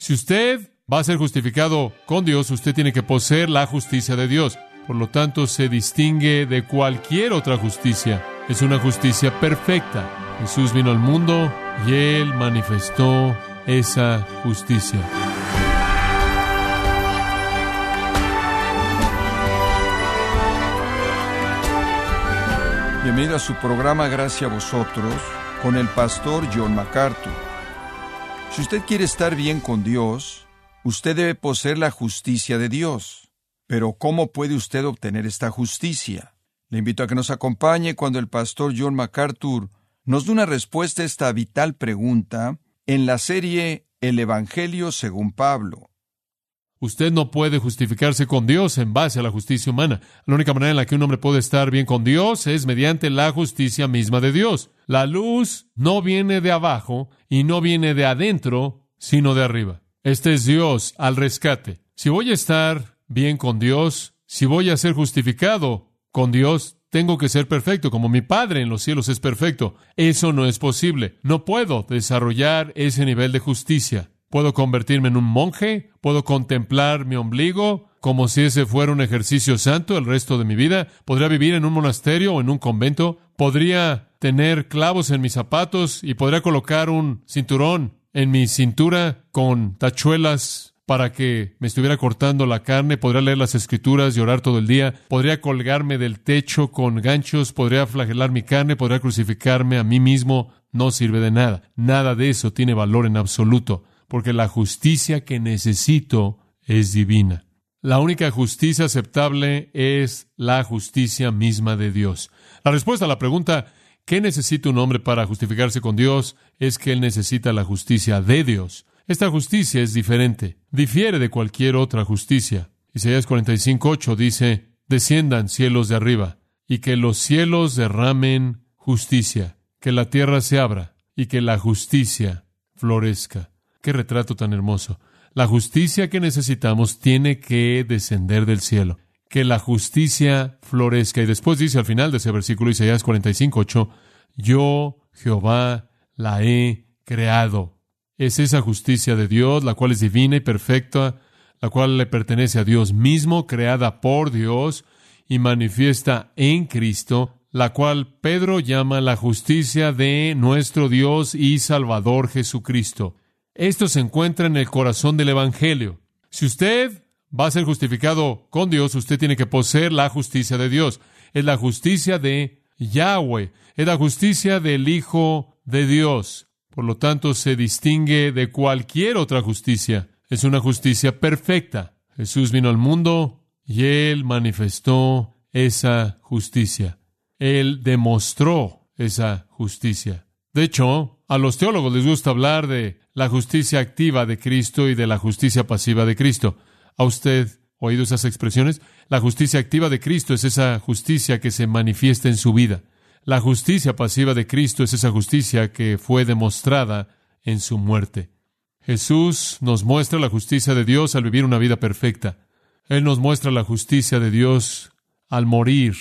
Si usted va a ser justificado con Dios, usted tiene que poseer la justicia de Dios. Por lo tanto, se distingue de cualquier otra justicia. Es una justicia perfecta. Jesús vino al mundo y él manifestó esa justicia. Bienvenido a su programa Gracias a vosotros con el pastor John MacArthur. Si usted quiere estar bien con Dios, usted debe poseer la justicia de Dios. Pero ¿cómo puede usted obtener esta justicia? Le invito a que nos acompañe cuando el pastor John MacArthur nos dé una respuesta a esta vital pregunta en la serie El Evangelio según Pablo. Usted no puede justificarse con Dios en base a la justicia humana. La única manera en la que un hombre puede estar bien con Dios es mediante la justicia misma de Dios. La luz no viene de abajo y no viene de adentro, sino de arriba. Este es Dios al rescate. Si voy a estar bien con Dios, si voy a ser justificado con Dios, tengo que ser perfecto, como mi Padre en los cielos es perfecto. Eso no es posible. No puedo desarrollar ese nivel de justicia. Puedo convertirme en un monje, puedo contemplar mi ombligo como si ese fuera un ejercicio santo el resto de mi vida, podría vivir en un monasterio o en un convento, podría tener clavos en mis zapatos y podría colocar un cinturón en mi cintura con tachuelas para que me estuviera cortando la carne, podría leer las escrituras y orar todo el día, podría colgarme del techo con ganchos, podría flagelar mi carne, podría crucificarme a mí mismo, no sirve de nada. Nada de eso tiene valor en absoluto porque la justicia que necesito es divina. La única justicia aceptable es la justicia misma de Dios. La respuesta a la pregunta, ¿qué necesita un hombre para justificarse con Dios? es que él necesita la justicia de Dios. Esta justicia es diferente, difiere de cualquier otra justicia. Isaías 45:8 dice, desciendan cielos de arriba, y que los cielos derramen justicia, que la tierra se abra, y que la justicia florezca. Qué retrato tan hermoso. La justicia que necesitamos tiene que descender del cielo. Que la justicia florezca. Y después dice al final de ese versículo Isaías 45, 8, Yo, Jehová, la he creado. Es esa justicia de Dios, la cual es divina y perfecta, la cual le pertenece a Dios mismo, creada por Dios y manifiesta en Cristo, la cual Pedro llama la justicia de nuestro Dios y Salvador Jesucristo. Esto se encuentra en el corazón del Evangelio. Si usted va a ser justificado con Dios, usted tiene que poseer la justicia de Dios. Es la justicia de Yahweh, es la justicia del Hijo de Dios. Por lo tanto, se distingue de cualquier otra justicia. Es una justicia perfecta. Jesús vino al mundo y él manifestó esa justicia. Él demostró esa justicia. De hecho, a los teólogos les gusta hablar de la justicia activa de Cristo y de la justicia pasiva de Cristo. ¿Ha usted oído esas expresiones? La justicia activa de Cristo es esa justicia que se manifiesta en su vida. La justicia pasiva de Cristo es esa justicia que fue demostrada en su muerte. Jesús nos muestra la justicia de Dios al vivir una vida perfecta. Él nos muestra la justicia de Dios al morir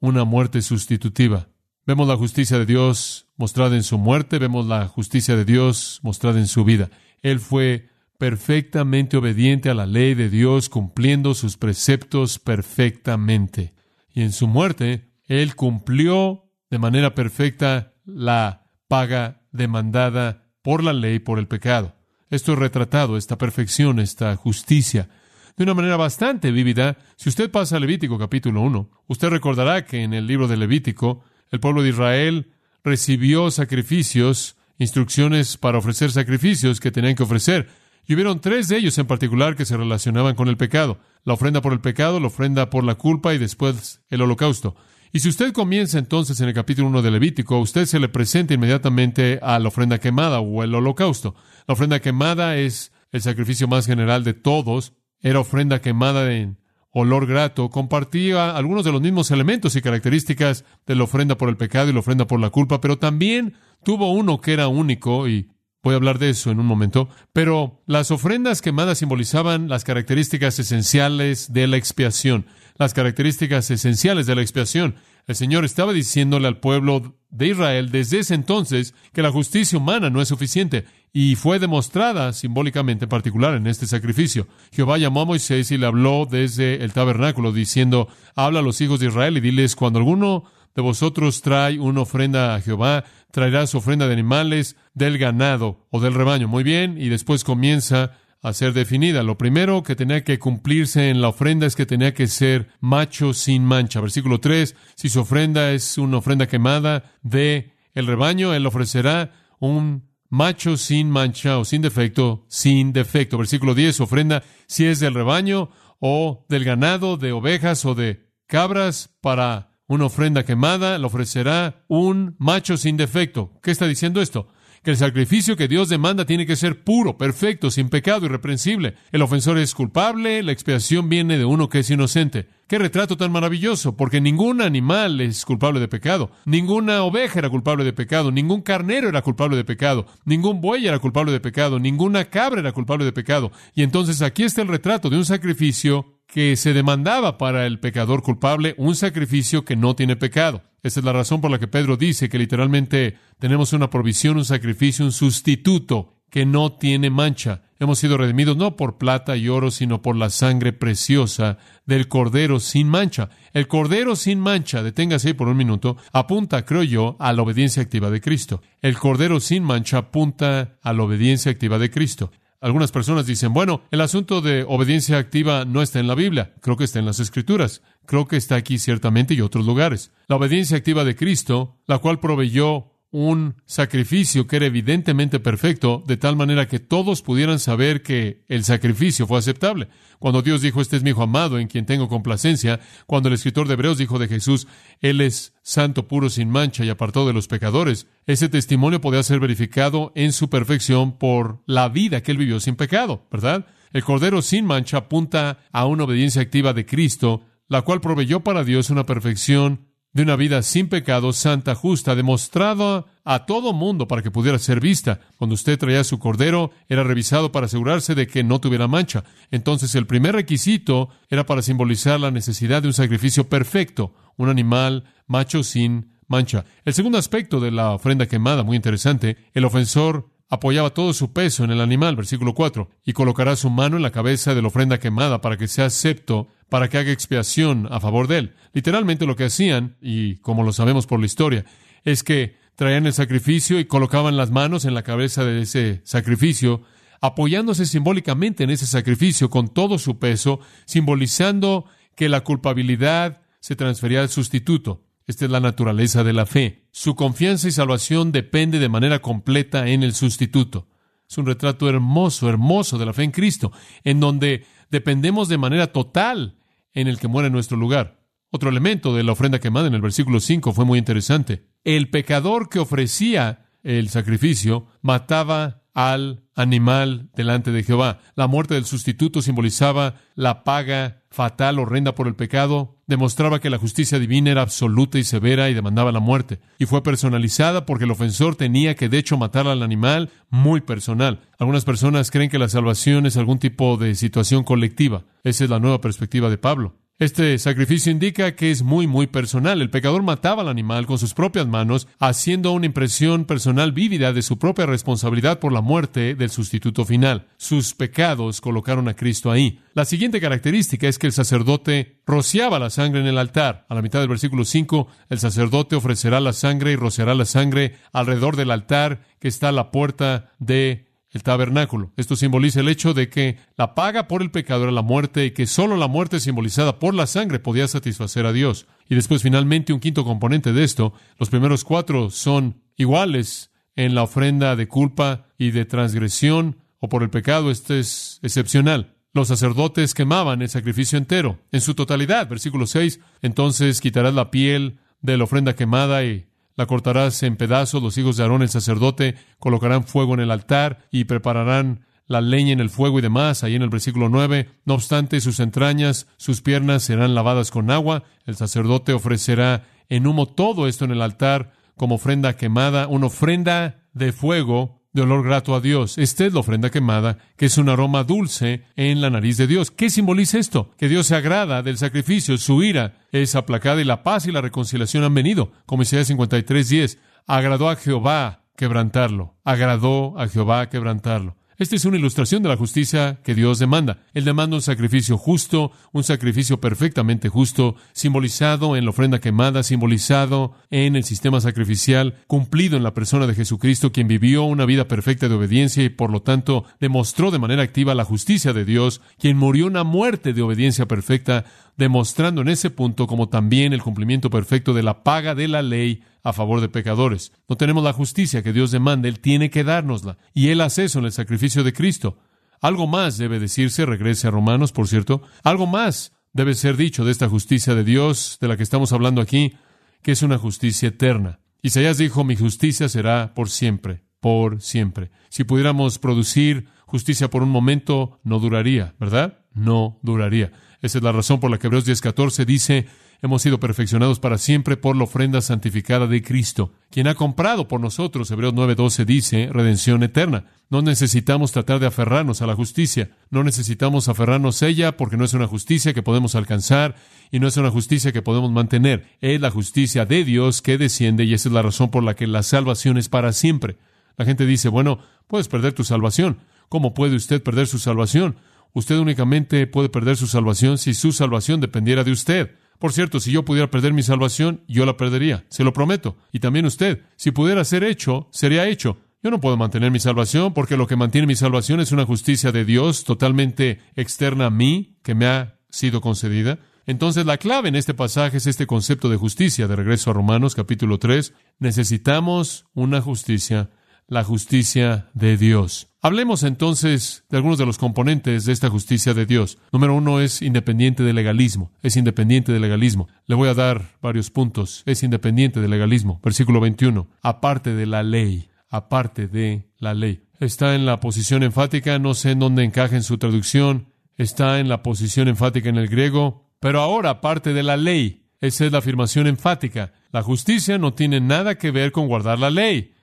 una muerte sustitutiva. Vemos la justicia de Dios mostrada en su muerte, vemos la justicia de Dios mostrada en su vida. Él fue perfectamente obediente a la ley de Dios, cumpliendo sus preceptos perfectamente. Y en su muerte, Él cumplió de manera perfecta la paga demandada por la ley por el pecado. Esto es retratado, esta perfección, esta justicia, de una manera bastante vívida. Si usted pasa a Levítico capítulo 1, usted recordará que en el libro de Levítico el pueblo de Israel recibió sacrificios, instrucciones para ofrecer sacrificios que tenían que ofrecer. Y hubieron tres de ellos en particular que se relacionaban con el pecado. La ofrenda por el pecado, la ofrenda por la culpa y después el holocausto. Y si usted comienza entonces en el capítulo 1 de Levítico, usted se le presenta inmediatamente a la ofrenda quemada o el holocausto. La ofrenda quemada es el sacrificio más general de todos. Era ofrenda quemada en olor grato, compartía algunos de los mismos elementos y características de la ofrenda por el pecado y la ofrenda por la culpa, pero también tuvo uno que era único y voy a hablar de eso en un momento, pero las ofrendas quemadas simbolizaban las características esenciales de la expiación, las características esenciales de la expiación. El Señor estaba diciéndole al pueblo de Israel desde ese entonces que la justicia humana no es suficiente y fue demostrada simbólicamente en particular en este sacrificio. Jehová llamó a Moisés y le habló desde el tabernáculo diciendo, habla a los hijos de Israel y diles, cuando alguno de vosotros trae una ofrenda a Jehová, traerá su ofrenda de animales del ganado o del rebaño. Muy bien, y después comienza a ser definida. Lo primero que tenía que cumplirse en la ofrenda es que tenía que ser macho sin mancha. Versículo 3, si su ofrenda es una ofrenda quemada de el rebaño, él ofrecerá un macho sin mancha o sin defecto, sin defecto. Versículo 10, ofrenda si es del rebaño o del ganado, de ovejas o de cabras para una ofrenda quemada, le ofrecerá un macho sin defecto. ¿Qué está diciendo esto? Que el sacrificio que Dios demanda tiene que ser puro, perfecto, sin pecado, irreprensible. El ofensor es culpable, la expiación viene de uno que es inocente. Qué retrato tan maravilloso, porque ningún animal es culpable de pecado, ninguna oveja era culpable de pecado, ningún carnero era culpable de pecado, ningún buey era culpable de pecado, ninguna cabra era culpable de pecado. Y entonces aquí está el retrato de un sacrificio que se demandaba para el pecador culpable un sacrificio que no tiene pecado. Esa es la razón por la que Pedro dice que literalmente tenemos una provisión, un sacrificio, un sustituto que no tiene mancha. Hemos sido redimidos no por plata y oro, sino por la sangre preciosa del Cordero sin mancha. El Cordero sin mancha, deténgase ahí por un minuto, apunta, creo yo, a la obediencia activa de Cristo. El Cordero sin mancha apunta a la obediencia activa de Cristo. Algunas personas dicen, bueno, el asunto de obediencia activa no está en la Biblia, creo que está en las Escrituras, creo que está aquí ciertamente y otros lugares. La obediencia activa de Cristo, la cual proveyó un sacrificio que era evidentemente perfecto, de tal manera que todos pudieran saber que el sacrificio fue aceptable. Cuando Dios dijo, este es mi hijo amado en quien tengo complacencia, cuando el escritor de Hebreos dijo de Jesús, Él es santo, puro, sin mancha y apartado de los pecadores, ese testimonio podía ser verificado en su perfección por la vida que Él vivió sin pecado, ¿verdad? El Cordero sin mancha apunta a una obediencia activa de Cristo, la cual proveyó para Dios una perfección de una vida sin pecado, santa, justa, demostrada a todo mundo para que pudiera ser vista. Cuando usted traía su cordero, era revisado para asegurarse de que no tuviera mancha. Entonces, el primer requisito era para simbolizar la necesidad de un sacrificio perfecto, un animal macho sin mancha. El segundo aspecto de la ofrenda quemada, muy interesante, el ofensor apoyaba todo su peso en el animal, versículo 4, y colocará su mano en la cabeza de la ofrenda quemada para que sea acepto, para que haga expiación a favor de él. Literalmente lo que hacían, y como lo sabemos por la historia, es que traían el sacrificio y colocaban las manos en la cabeza de ese sacrificio, apoyándose simbólicamente en ese sacrificio con todo su peso, simbolizando que la culpabilidad se transfería al sustituto. Esta es la naturaleza de la fe. Su confianza y salvación depende de manera completa en el sustituto. Es un retrato hermoso, hermoso de la fe en Cristo, en donde dependemos de manera total en el que muere en nuestro lugar. Otro elemento de la ofrenda quemada en el versículo 5 fue muy interesante. El pecador que ofrecía el sacrificio mataba al animal delante de Jehová. La muerte del sustituto simbolizaba la paga fatal, horrenda por el pecado, demostraba que la justicia divina era absoluta y severa y demandaba la muerte. Y fue personalizada porque el ofensor tenía que de hecho matar al animal muy personal. Algunas personas creen que la salvación es algún tipo de situación colectiva. Esa es la nueva perspectiva de Pablo. Este sacrificio indica que es muy, muy personal. El pecador mataba al animal con sus propias manos, haciendo una impresión personal vívida de su propia responsabilidad por la muerte del sustituto final. Sus pecados colocaron a Cristo ahí. La siguiente característica es que el sacerdote rociaba la sangre en el altar. A la mitad del versículo 5, el sacerdote ofrecerá la sangre y rociará la sangre alrededor del altar que está a la puerta de el tabernáculo. Esto simboliza el hecho de que la paga por el pecado era la muerte y que solo la muerte simbolizada por la sangre podía satisfacer a Dios. Y después finalmente un quinto componente de esto, los primeros cuatro son iguales en la ofrenda de culpa y de transgresión o por el pecado, este es excepcional. Los sacerdotes quemaban el sacrificio entero, en su totalidad. Versículo 6, entonces quitarás la piel de la ofrenda quemada y la cortarás en pedazos, los hijos de Aarón el sacerdote colocarán fuego en el altar y prepararán la leña en el fuego y demás, ahí en el versículo 9. No obstante, sus entrañas, sus piernas serán lavadas con agua. El sacerdote ofrecerá en humo todo esto en el altar como ofrenda quemada, una ofrenda de fuego de olor grato a Dios. Esta es la ofrenda quemada, que es un aroma dulce en la nariz de Dios. ¿Qué simboliza esto? Que Dios se agrada del sacrificio, su ira es aplacada y la paz y la reconciliación han venido. Como Isaías 53, 10. Agradó a Jehová quebrantarlo. Agradó a Jehová quebrantarlo. Esta es una ilustración de la justicia que Dios demanda. Él demanda un sacrificio justo, un sacrificio perfectamente justo, simbolizado en la ofrenda quemada, simbolizado en el sistema sacrificial, cumplido en la persona de Jesucristo, quien vivió una vida perfecta de obediencia y por lo tanto demostró de manera activa la justicia de Dios, quien murió una muerte de obediencia perfecta, demostrando en ese punto como también el cumplimiento perfecto de la paga de la ley a favor de pecadores. No tenemos la justicia que Dios demanda, Él tiene que dárnosla. Y Él hace eso en el sacrificio de Cristo. Algo más debe decirse, regrese a Romanos, por cierto, algo más debe ser dicho de esta justicia de Dios de la que estamos hablando aquí, que es una justicia eterna. Isaías dijo, mi justicia será por siempre, por siempre. Si pudiéramos producir justicia por un momento, no duraría, ¿verdad? No duraría. Esa es la razón por la que Hebreos 10:14 dice, hemos sido perfeccionados para siempre por la ofrenda santificada de Cristo, quien ha comprado por nosotros, Hebreos 9:12 dice, redención eterna. No necesitamos tratar de aferrarnos a la justicia, no necesitamos aferrarnos a ella porque no es una justicia que podemos alcanzar y no es una justicia que podemos mantener, es la justicia de Dios que desciende y esa es la razón por la que la salvación es para siempre. La gente dice, bueno, puedes perder tu salvación. ¿Cómo puede usted perder su salvación? Usted únicamente puede perder su salvación si su salvación dependiera de usted. Por cierto, si yo pudiera perder mi salvación, yo la perdería, se lo prometo. Y también usted, si pudiera ser hecho, sería hecho. Yo no puedo mantener mi salvación porque lo que mantiene mi salvación es una justicia de Dios totalmente externa a mí, que me ha sido concedida. Entonces la clave en este pasaje es este concepto de justicia. De regreso a Romanos capítulo 3, necesitamos una justicia la justicia de Dios. Hablemos entonces de algunos de los componentes de esta justicia de Dios. Número uno es independiente del legalismo. Es independiente del legalismo. Le voy a dar varios puntos. Es independiente del legalismo. Versículo 21. Aparte de la ley. Aparte de la ley. Está en la posición enfática. No sé en dónde encaja en su traducción. Está en la posición enfática en el griego. Pero ahora, aparte de la ley. Esa es la afirmación enfática. La justicia no tiene nada que ver con guardar la ley.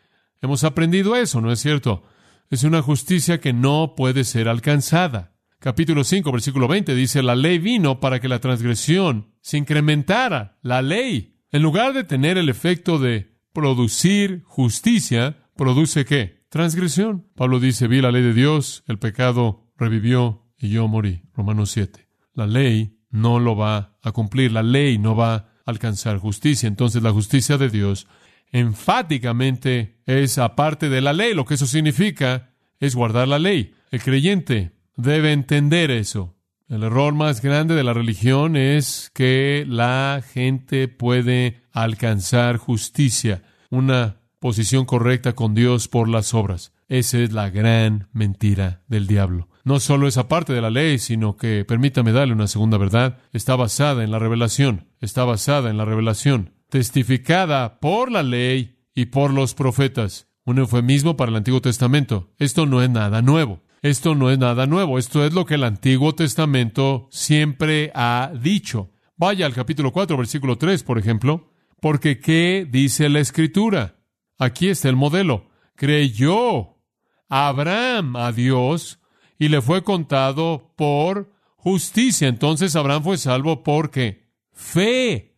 Hemos aprendido eso, ¿no es cierto? Es una justicia que no puede ser alcanzada. Capítulo 5, versículo 20 dice, la ley vino para que la transgresión se incrementara. La ley, en lugar de tener el efecto de producir justicia, produce qué? Transgresión. Pablo dice, vi la ley de Dios, el pecado revivió y yo morí. Romanos 7. La ley no lo va a cumplir, la ley no va a alcanzar justicia. Entonces la justicia de Dios enfáticamente es aparte de la ley. Lo que eso significa es guardar la ley. El creyente debe entender eso. El error más grande de la religión es que la gente puede alcanzar justicia, una posición correcta con Dios por las obras. Esa es la gran mentira del diablo. No solo esa parte de la ley, sino que, permítame darle una segunda verdad, está basada en la revelación, está basada en la revelación testificada por la ley y por los profetas. Un eufemismo para el Antiguo Testamento. Esto no es nada nuevo. Esto no es nada nuevo. Esto es lo que el Antiguo Testamento siempre ha dicho. Vaya al capítulo 4, versículo 3, por ejemplo. Porque ¿qué dice la Escritura? Aquí está el modelo. Creyó Abraham a Dios y le fue contado por justicia. Entonces Abraham fue salvo porque fe.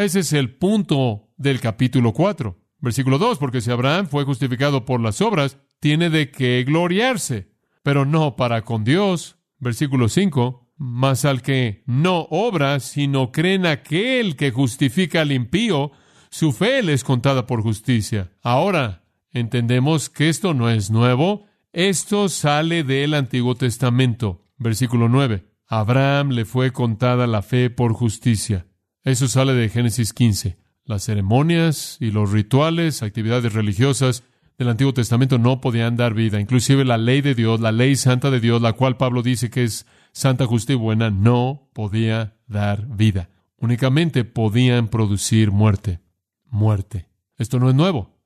Ese es el punto del capítulo 4. Versículo 2, porque si Abraham fue justificado por las obras, tiene de qué gloriarse, pero no para con Dios. Versículo 5, mas al que no obra, sino cree en aquel que justifica al impío, su fe le es contada por justicia. Ahora, entendemos que esto no es nuevo, esto sale del Antiguo Testamento. Versículo 9, Abraham le fue contada la fe por justicia. Eso sale de Génesis 15. Las ceremonias y los rituales, actividades religiosas del Antiguo Testamento no podían dar vida. Inclusive la ley de Dios, la ley santa de Dios, la cual Pablo dice que es santa, justa y buena, no podía dar vida. Únicamente podían producir muerte. Muerte. Esto no es nuevo.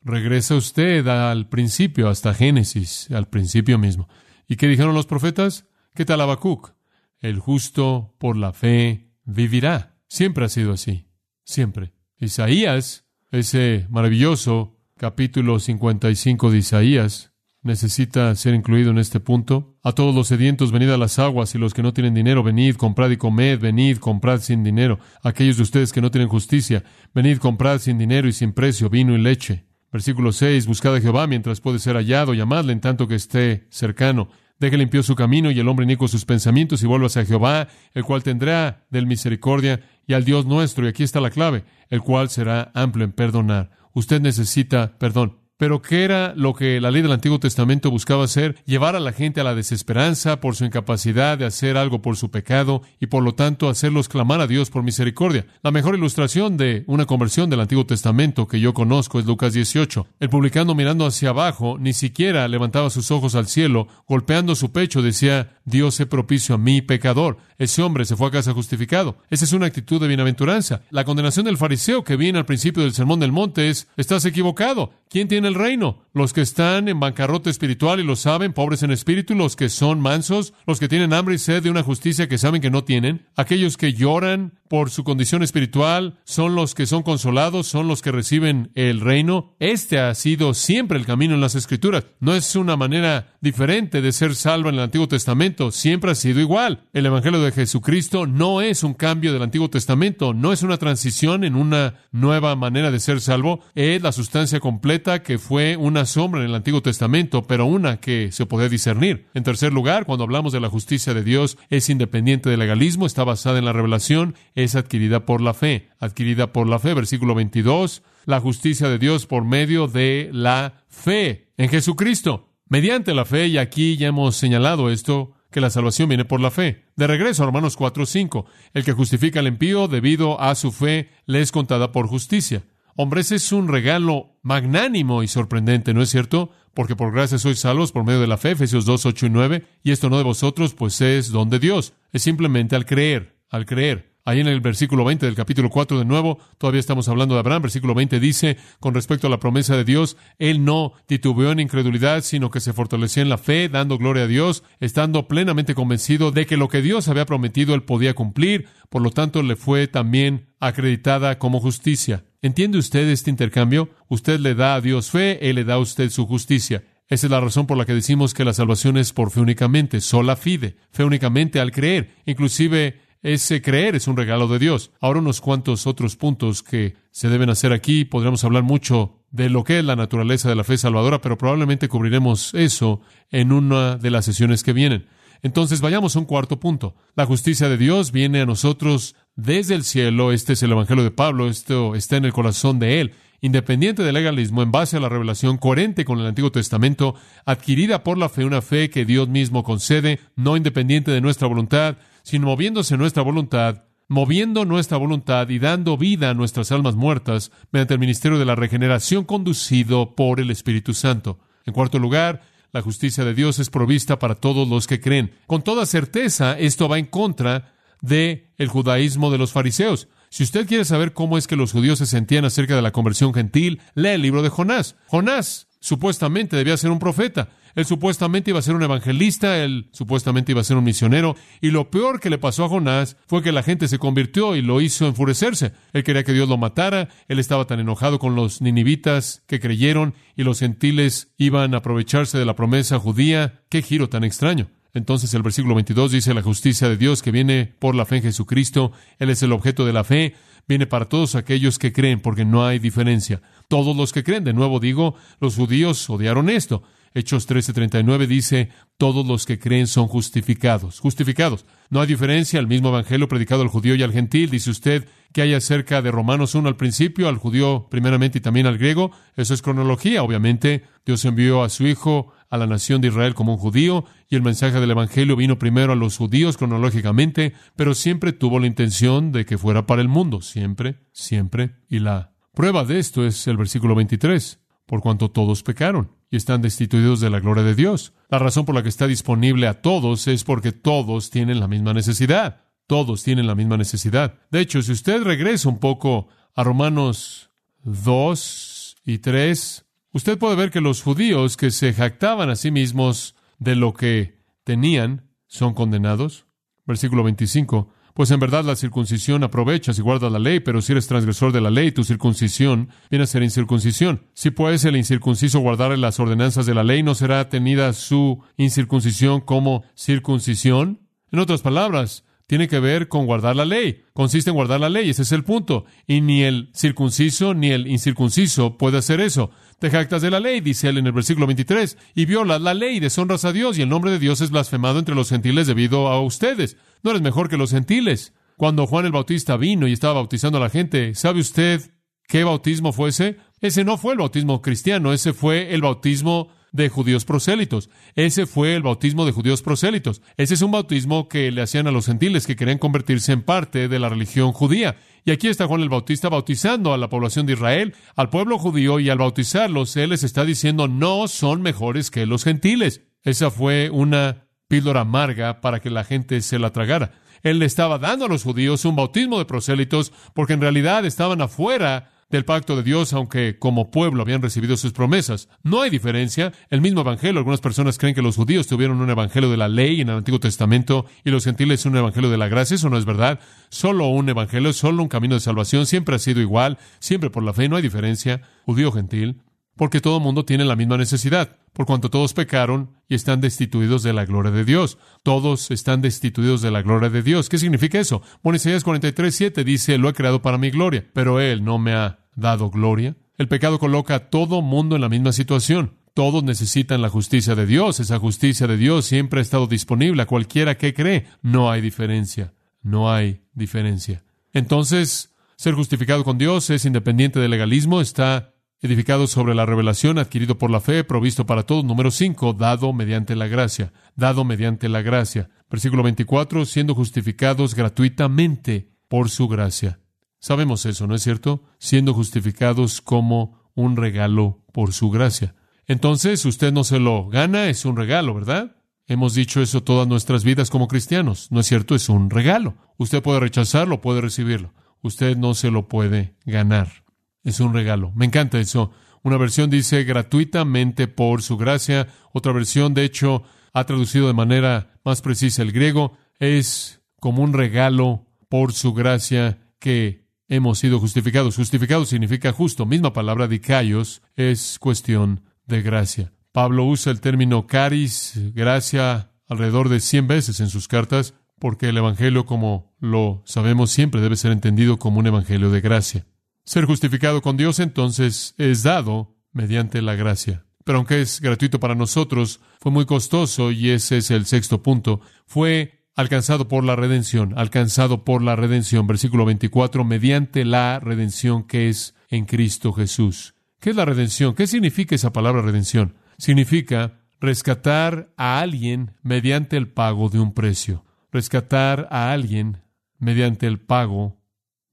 Regresa usted al principio, hasta Génesis, al principio mismo. ¿Y qué dijeron los profetas? ¿Qué tal Habacuc? El justo por la fe vivirá. Siempre ha sido así. Siempre. Isaías, ese maravilloso capítulo 55 de Isaías necesita ser incluido en este punto. A todos los sedientos, venid a las aguas, y los que no tienen dinero, venid, comprad y comed, venid, comprad sin dinero. Aquellos de ustedes que no tienen justicia, venid, comprad sin dinero y sin precio vino y leche. Versículo 6, buscad a Jehová mientras puede ser hallado, llamadle en tanto que esté cercano. Deje limpio su camino y el hombre inico sus pensamientos y vuelvas a Jehová, el cual tendrá del misericordia y al Dios nuestro. Y aquí está la clave, el cual será amplio en perdonar. Usted necesita perdón. Pero ¿qué era lo que la ley del Antiguo Testamento buscaba hacer? Llevar a la gente a la desesperanza por su incapacidad de hacer algo por su pecado y por lo tanto hacerlos clamar a Dios por misericordia. La mejor ilustración de una conversión del Antiguo Testamento que yo conozco es Lucas 18. El publicano mirando hacia abajo ni siquiera levantaba sus ojos al cielo, golpeando su pecho decía, Dios se propicio a mí, pecador. Ese hombre se fue a casa justificado. Esa es una actitud de bienaventuranza. La condenación del fariseo que viene al principio del Sermón del Monte es, estás equivocado. ¿Quién tiene el reino? Los que están en bancarrota espiritual y lo saben, pobres en espíritu, los que son mansos, los que tienen hambre y sed de una justicia que saben que no tienen, aquellos que lloran por su condición espiritual, son los que son consolados, son los que reciben el reino. Este ha sido siempre el camino en las Escrituras. No es una manera diferente de ser salvo en el Antiguo Testamento, siempre ha sido igual. El Evangelio de Jesucristo no es un cambio del Antiguo Testamento, no es una transición en una nueva manera de ser salvo, es la sustancia completa que fue una sombra en el Antiguo Testamento, pero una que se puede discernir. En tercer lugar, cuando hablamos de la justicia de Dios, es independiente del legalismo, está basada en la revelación, es adquirida por la fe, adquirida por la fe. Versículo 22, la justicia de Dios por medio de la fe en Jesucristo. Mediante la fe, y aquí ya hemos señalado esto, que la salvación viene por la fe. De regreso a Romanos 4:5, el que justifica al impío debido a su fe le es contada por justicia. Hombres, es un regalo magnánimo y sorprendente, ¿no es cierto? Porque por gracia sois salvos por medio de la fe, Efesios 2, 8 y 9, y esto no de vosotros, pues es don de Dios. Es simplemente al creer, al creer. Ahí en el versículo 20 del capítulo 4 de nuevo, todavía estamos hablando de Abraham. Versículo 20 dice, con respecto a la promesa de Dios, él no titubeó en incredulidad, sino que se fortaleció en la fe, dando gloria a Dios, estando plenamente convencido de que lo que Dios había prometido él podía cumplir, por lo tanto le fue también acreditada como justicia. ¿Entiende usted este intercambio? Usted le da a Dios fe, él le da a usted su justicia. Esa es la razón por la que decimos que la salvación es por fe únicamente, sola fide, fe únicamente al creer. Inclusive ese creer es un regalo de Dios. Ahora unos cuantos otros puntos que se deben hacer aquí. Podríamos hablar mucho de lo que es la naturaleza de la fe salvadora, pero probablemente cubriremos eso en una de las sesiones que vienen. Entonces vayamos a un cuarto punto. La justicia de Dios viene a nosotros desde el cielo. Este es el Evangelio de Pablo. Esto está en el corazón de Él. Independiente del legalismo, en base a la revelación coherente con el Antiguo Testamento, adquirida por la fe, una fe que Dios mismo concede, no independiente de nuestra voluntad, sino moviéndose nuestra voluntad, moviendo nuestra voluntad y dando vida a nuestras almas muertas mediante el ministerio de la regeneración conducido por el Espíritu Santo. En cuarto lugar, la justicia de Dios es provista para todos los que creen. Con toda certeza, esto va en contra de el judaísmo de los fariseos. Si usted quiere saber cómo es que los judíos se sentían acerca de la conversión gentil, lea el libro de Jonás. Jonás supuestamente debía ser un profeta. Él supuestamente iba a ser un evangelista, él supuestamente iba a ser un misionero, y lo peor que le pasó a Jonás fue que la gente se convirtió y lo hizo enfurecerse. Él quería que Dios lo matara, él estaba tan enojado con los ninivitas que creyeron y los gentiles iban a aprovecharse de la promesa judía. Qué giro tan extraño. Entonces el versículo 22 dice la justicia de Dios que viene por la fe en Jesucristo, Él es el objeto de la fe, viene para todos aquellos que creen, porque no hay diferencia. Todos los que creen, de nuevo digo, los judíos odiaron esto. Hechos 13:39 dice, todos los que creen son justificados. Justificados. No hay diferencia, el mismo evangelio predicado al judío y al gentil. Dice usted que hay acerca de Romanos 1 al principio, al judío primeramente y también al griego. Eso es cronología, obviamente. Dios envió a su Hijo a la nación de Israel como un judío y el mensaje del evangelio vino primero a los judíos cronológicamente, pero siempre tuvo la intención de que fuera para el mundo. Siempre, siempre. Y la prueba de esto es el versículo 23 por cuanto todos pecaron y están destituidos de la gloria de Dios. La razón por la que está disponible a todos es porque todos tienen la misma necesidad. Todos tienen la misma necesidad. De hecho, si usted regresa un poco a Romanos 2 y 3, usted puede ver que los judíos que se jactaban a sí mismos de lo que tenían son condenados. Versículo 25. Pues en verdad la circuncisión aprovechas y guardas la ley, pero si eres transgresor de la ley, tu circuncisión viene a ser incircuncisión. Si puedes el incircunciso guardar las ordenanzas de la ley, ¿no será tenida su incircuncisión como circuncisión? En otras palabras, tiene que ver con guardar la ley. Consiste en guardar la ley, ese es el punto. Y ni el circunciso ni el incircunciso puede hacer eso. Te jactas de la ley, dice él en el versículo 23, y violas la ley, deshonras a Dios, y el nombre de Dios es blasfemado entre los gentiles debido a ustedes. No eres mejor que los gentiles. Cuando Juan el Bautista vino y estaba bautizando a la gente, ¿sabe usted qué bautismo fue ese? Ese no fue el bautismo cristiano, ese fue el bautismo de judíos prosélitos. Ese fue el bautismo de judíos prosélitos. Ese es un bautismo que le hacían a los gentiles que querían convertirse en parte de la religión judía. Y aquí está Juan el Bautista bautizando a la población de Israel, al pueblo judío, y al bautizarlos, él les está diciendo, no son mejores que los gentiles. Esa fue una píldora amarga para que la gente se la tragara. Él le estaba dando a los judíos un bautismo de prosélitos porque en realidad estaban afuera del pacto de Dios, aunque como pueblo habían recibido sus promesas. No hay diferencia. El mismo evangelio, algunas personas creen que los judíos tuvieron un evangelio de la ley en el Antiguo Testamento y los gentiles un evangelio de la gracia. Eso no es verdad. Solo un evangelio, solo un camino de salvación. Siempre ha sido igual, siempre por la fe. No hay diferencia. Judío gentil. Porque todo el mundo tiene la misma necesidad, por cuanto todos pecaron y están destituidos de la gloria de Dios. Todos están destituidos de la gloria de Dios. ¿Qué significa eso? Bueno, Isaías 43, 7 dice, lo he creado para mi gloria, pero Él no me ha dado gloria. El pecado coloca a todo mundo en la misma situación. Todos necesitan la justicia de Dios. Esa justicia de Dios siempre ha estado disponible a cualquiera que cree. No hay diferencia. No hay diferencia. Entonces, ser justificado con Dios es independiente del legalismo, está edificado sobre la revelación, adquirido por la fe, provisto para todos. Número 5, dado mediante la gracia. Dado mediante la gracia. Versículo 24, siendo justificados gratuitamente por su gracia. Sabemos eso, ¿no es cierto? Siendo justificados como un regalo por su gracia. Entonces, usted no se lo gana, es un regalo, ¿verdad? Hemos dicho eso todas nuestras vidas como cristianos, ¿no es cierto? Es un regalo. Usted puede rechazarlo, puede recibirlo. Usted no se lo puede ganar. Es un regalo. Me encanta eso. Una versión dice gratuitamente por su gracia. Otra versión, de hecho, ha traducido de manera más precisa el griego. Es como un regalo por su gracia que hemos sido justificados. Justificado significa justo. Misma palabra dikaios es cuestión de gracia. Pablo usa el término caris, gracia, alrededor de 100 veces en sus cartas, porque el Evangelio, como lo sabemos, siempre debe ser entendido como un Evangelio de gracia. Ser justificado con Dios entonces es dado mediante la gracia. Pero aunque es gratuito para nosotros, fue muy costoso y ese es el sexto punto. Fue alcanzado por la redención, alcanzado por la redención, versículo 24, mediante la redención que es en Cristo Jesús. ¿Qué es la redención? ¿Qué significa esa palabra redención? Significa rescatar a alguien mediante el pago de un precio. Rescatar a alguien mediante el pago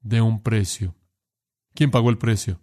de un precio. ¿Quién pagó el precio?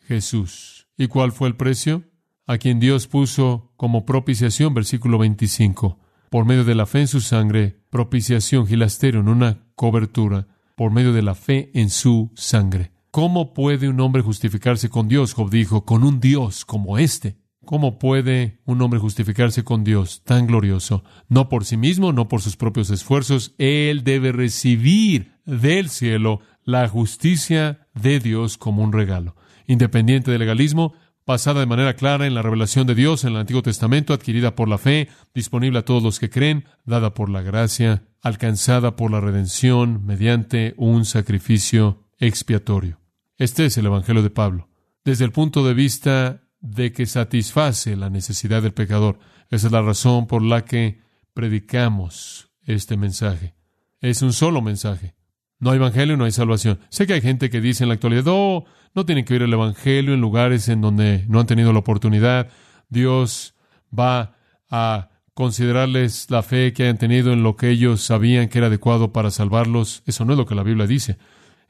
Jesús. ¿Y cuál fue el precio? A quien Dios puso como propiciación, versículo 25 por medio de la fe en su sangre, propiciación, en una cobertura, por medio de la fe en su sangre. ¿Cómo puede un hombre justificarse con Dios? Job dijo, con un Dios como este. ¿Cómo puede un hombre justificarse con Dios tan glorioso? No por sí mismo, no por sus propios esfuerzos. Él debe recibir del cielo la justicia de Dios como un regalo. Independiente del legalismo, basada de manera clara en la revelación de Dios en el Antiguo Testamento, adquirida por la fe, disponible a todos los que creen, dada por la gracia, alcanzada por la redención mediante un sacrificio expiatorio. Este es el Evangelio de Pablo. Desde el punto de vista de que satisface la necesidad del pecador. Esa es la razón por la que predicamos este mensaje. Es un solo mensaje. No hay evangelio, no hay salvación. Sé que hay gente que dice en la actualidad, oh, no tienen que oír el evangelio en lugares en donde no han tenido la oportunidad. Dios va a considerarles la fe que hayan tenido en lo que ellos sabían que era adecuado para salvarlos. Eso no es lo que la Biblia dice.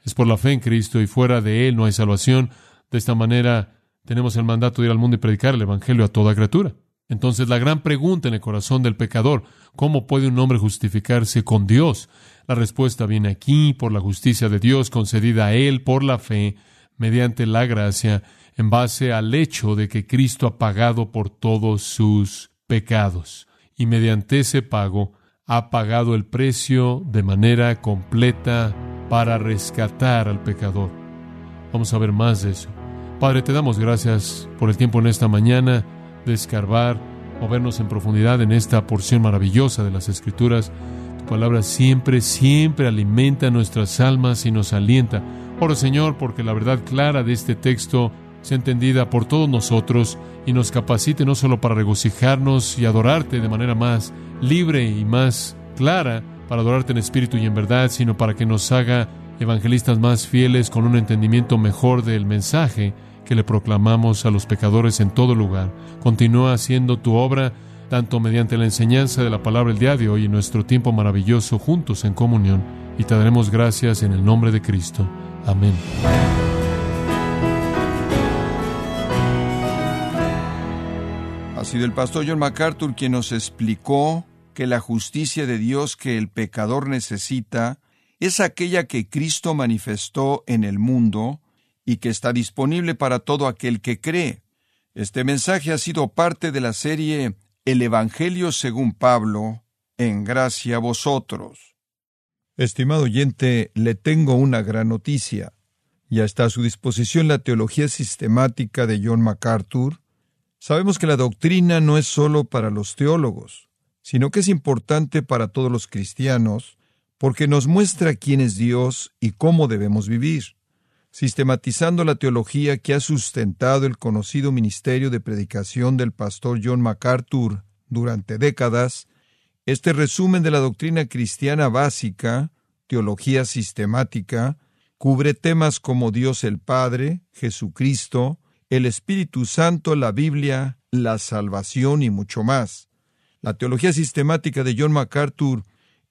Es por la fe en Cristo y fuera de Él no hay salvación. De esta manera tenemos el mandato de ir al mundo y predicar el Evangelio a toda criatura. Entonces la gran pregunta en el corazón del pecador, ¿cómo puede un hombre justificarse con Dios? La respuesta viene aquí por la justicia de Dios concedida a él por la fe, mediante la gracia, en base al hecho de que Cristo ha pagado por todos sus pecados. Y mediante ese pago ha pagado el precio de manera completa para rescatar al pecador. Vamos a ver más de eso. Padre, te damos gracias por el tiempo en esta mañana de escarbar, movernos en profundidad en esta porción maravillosa de las Escrituras. Tu palabra siempre, siempre alimenta nuestras almas y nos alienta. Oro, Señor, porque la verdad clara de este texto sea entendida por todos nosotros y nos capacite no solo para regocijarnos y adorarte de manera más libre y más clara, para adorarte en espíritu y en verdad, sino para que nos haga evangelistas más fieles con un entendimiento mejor del mensaje que le proclamamos a los pecadores en todo lugar. Continúa haciendo tu obra tanto mediante la enseñanza de la palabra el día de hoy y nuestro tiempo maravilloso juntos en comunión, y te daremos gracias en el nombre de Cristo. Amén. Ha sido el pastor John MacArthur quien nos explicó que la justicia de Dios que el pecador necesita es aquella que Cristo manifestó en el mundo y que está disponible para todo aquel que cree. Este mensaje ha sido parte de la serie El Evangelio según Pablo, en gracia a vosotros. Estimado oyente, le tengo una gran noticia. Ya está a su disposición la teología sistemática de John MacArthur. Sabemos que la doctrina no es sólo para los teólogos, sino que es importante para todos los cristianos, porque nos muestra quién es Dios y cómo debemos vivir. Sistematizando la teología que ha sustentado el conocido ministerio de predicación del pastor John MacArthur durante décadas, este resumen de la doctrina cristiana básica, teología sistemática, cubre temas como Dios el Padre, Jesucristo, el Espíritu Santo, la Biblia, la salvación y mucho más. La teología sistemática de John MacArthur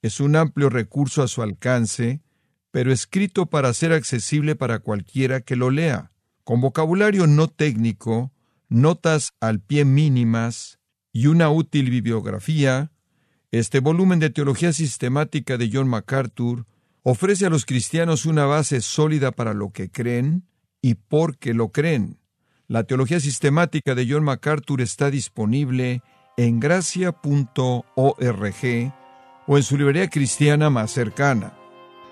es un amplio recurso a su alcance, pero escrito para ser accesible para cualquiera que lo lea, con vocabulario no técnico, notas al pie mínimas y una útil bibliografía, este volumen de teología sistemática de John MacArthur ofrece a los cristianos una base sólida para lo que creen y por qué lo creen. La teología sistemática de John MacArthur está disponible en gracia.org o en su librería cristiana más cercana.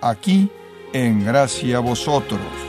aquí en gracia vosotros.